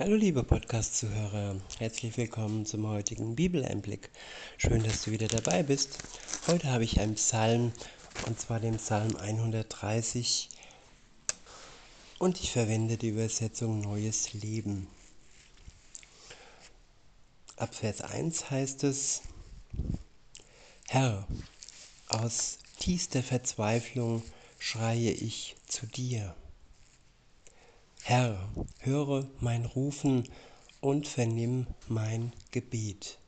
Hallo liebe Podcast-Zuhörer, herzlich willkommen zum heutigen Bibeleinblick. Schön, dass du wieder dabei bist. Heute habe ich einen Psalm, und zwar den Psalm 130, und ich verwende die Übersetzung Neues Leben. Ab Vers 1 heißt es, Herr, aus tiefster Verzweiflung schreie ich zu dir. Herr, höre mein Rufen und vernimm mein Gebet.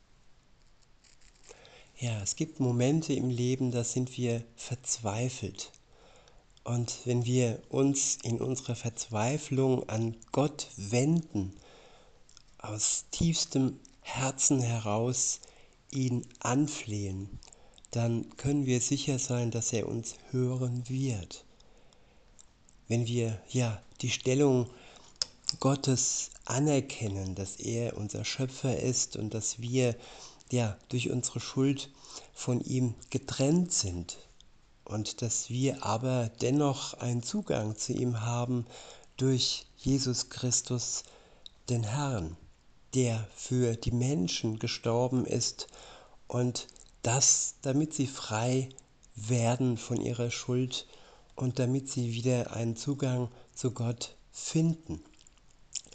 Ja, es gibt Momente im Leben, da sind wir verzweifelt. Und wenn wir uns in unserer Verzweiflung an Gott wenden, aus tiefstem Herzen heraus ihn anflehen, dann können wir sicher sein, dass er uns hören wird. Wenn wir ja die Stellung Gottes anerkennen, dass er unser Schöpfer ist und dass wir ja durch unsere Schuld von ihm getrennt sind und dass wir aber dennoch einen Zugang zu ihm haben durch Jesus Christus, den Herrn, der für die Menschen gestorben ist und das, damit sie frei werden von ihrer Schuld und damit sie wieder einen Zugang zu Gott finden.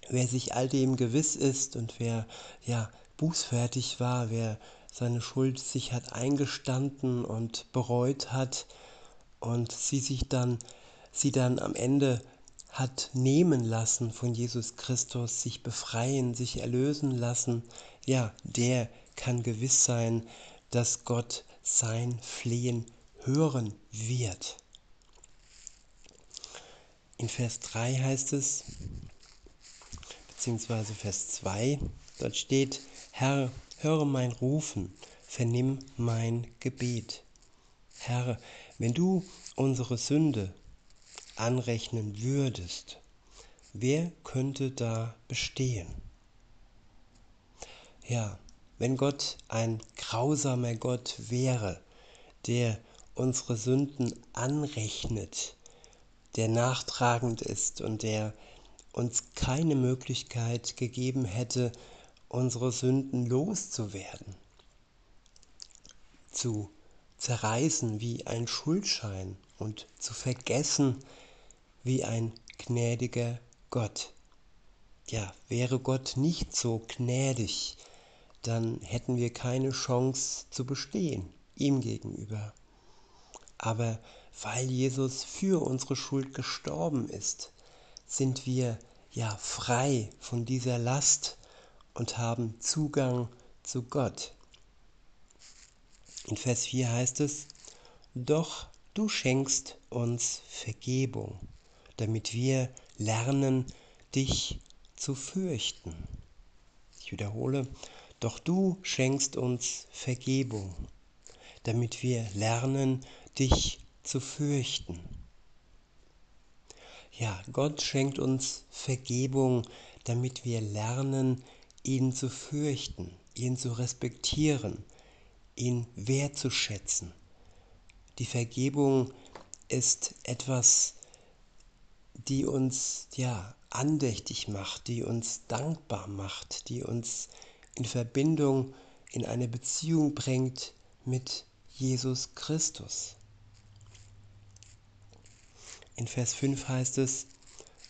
Wer sich all dem gewiss ist und wer ja bußfertig war, wer seine Schuld sich hat eingestanden und bereut hat und sie sich dann sie dann am Ende hat nehmen lassen von Jesus Christus, sich befreien, sich erlösen lassen, ja, der kann gewiss sein, dass Gott sein Flehen hören wird. In Vers 3 heißt es, beziehungsweise Vers 2, dort steht, Herr, höre mein Rufen, vernimm mein Gebet. Herr, wenn du unsere Sünde anrechnen würdest, wer könnte da bestehen? Ja, wenn Gott ein grausamer Gott wäre, der unsere Sünden anrechnet, der nachtragend ist und der uns keine Möglichkeit gegeben hätte, unsere Sünden loszuwerden, zu zerreißen wie ein Schuldschein und zu vergessen wie ein gnädiger Gott. Ja, wäre Gott nicht so gnädig, dann hätten wir keine Chance zu bestehen ihm gegenüber. Aber weil Jesus für unsere Schuld gestorben ist, sind wir ja frei von dieser Last und haben Zugang zu Gott. In Vers 4 heißt es, doch du schenkst uns Vergebung, damit wir lernen, dich zu fürchten. Ich wiederhole, doch du schenkst uns Vergebung, damit wir lernen, dich zu fürchten. Ja, Gott schenkt uns Vergebung, damit wir lernen, ihn zu fürchten, ihn zu respektieren, ihn wertzuschätzen. Die Vergebung ist etwas, die uns ja andächtig macht, die uns dankbar macht, die uns in Verbindung in eine Beziehung bringt mit Jesus Christus. In Vers 5 heißt es,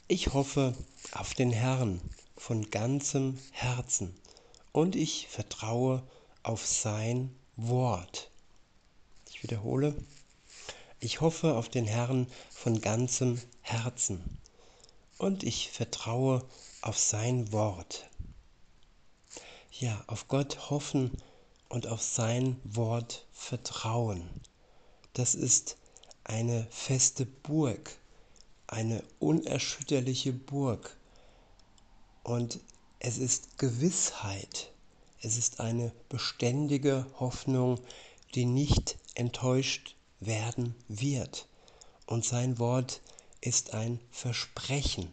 ich hoffe auf den Herrn von ganzem Herzen und ich vertraue auf sein Wort. Ich wiederhole, ich hoffe auf den Herrn von ganzem Herzen und ich vertraue auf sein Wort. Ja, auf Gott hoffen und auf sein Wort vertrauen. Das ist eine feste Burg, eine unerschütterliche Burg. Und es ist Gewissheit, es ist eine beständige Hoffnung, die nicht enttäuscht werden wird. Und sein Wort ist ein Versprechen,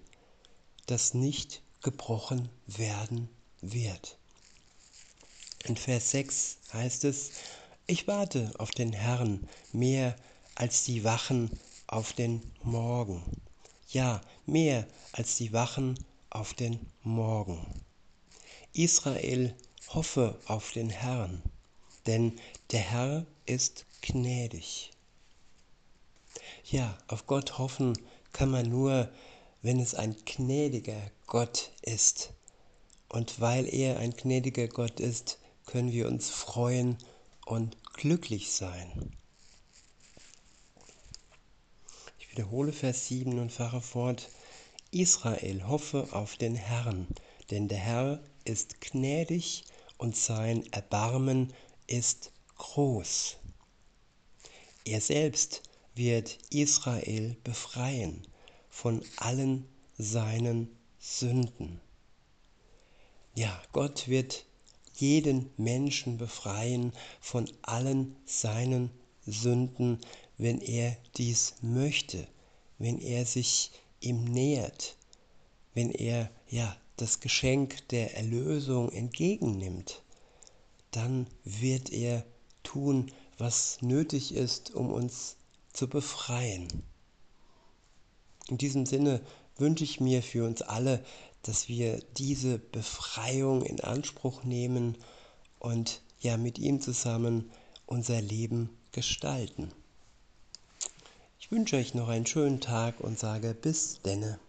das nicht gebrochen werden wird. In Vers 6 heißt es, ich warte auf den Herrn mehr als die Wachen auf den Morgen. Ja, mehr als die Wachen auf den Morgen. Israel, hoffe auf den Herrn, denn der Herr ist gnädig. Ja, auf Gott hoffen kann man nur, wenn es ein gnädiger Gott ist. Und weil er ein gnädiger Gott ist, können wir uns freuen und glücklich sein. Ich wiederhole Vers 7 und fahre fort. Israel hoffe auf den Herrn, denn der Herr ist gnädig und sein Erbarmen ist groß. Er selbst wird Israel befreien von allen seinen Sünden. Ja, Gott wird jeden Menschen befreien von allen seinen Sünden, wenn er dies möchte, wenn er sich ihm nähert, wenn er ja das Geschenk der Erlösung entgegennimmt, dann wird er tun, was nötig ist, um uns zu befreien. In diesem Sinne wünsche ich mir für uns alle, dass wir diese Befreiung in Anspruch nehmen und ja mit ihm zusammen unser Leben gestalten. Ich wünsche euch noch einen schönen Tag und sage bis denne.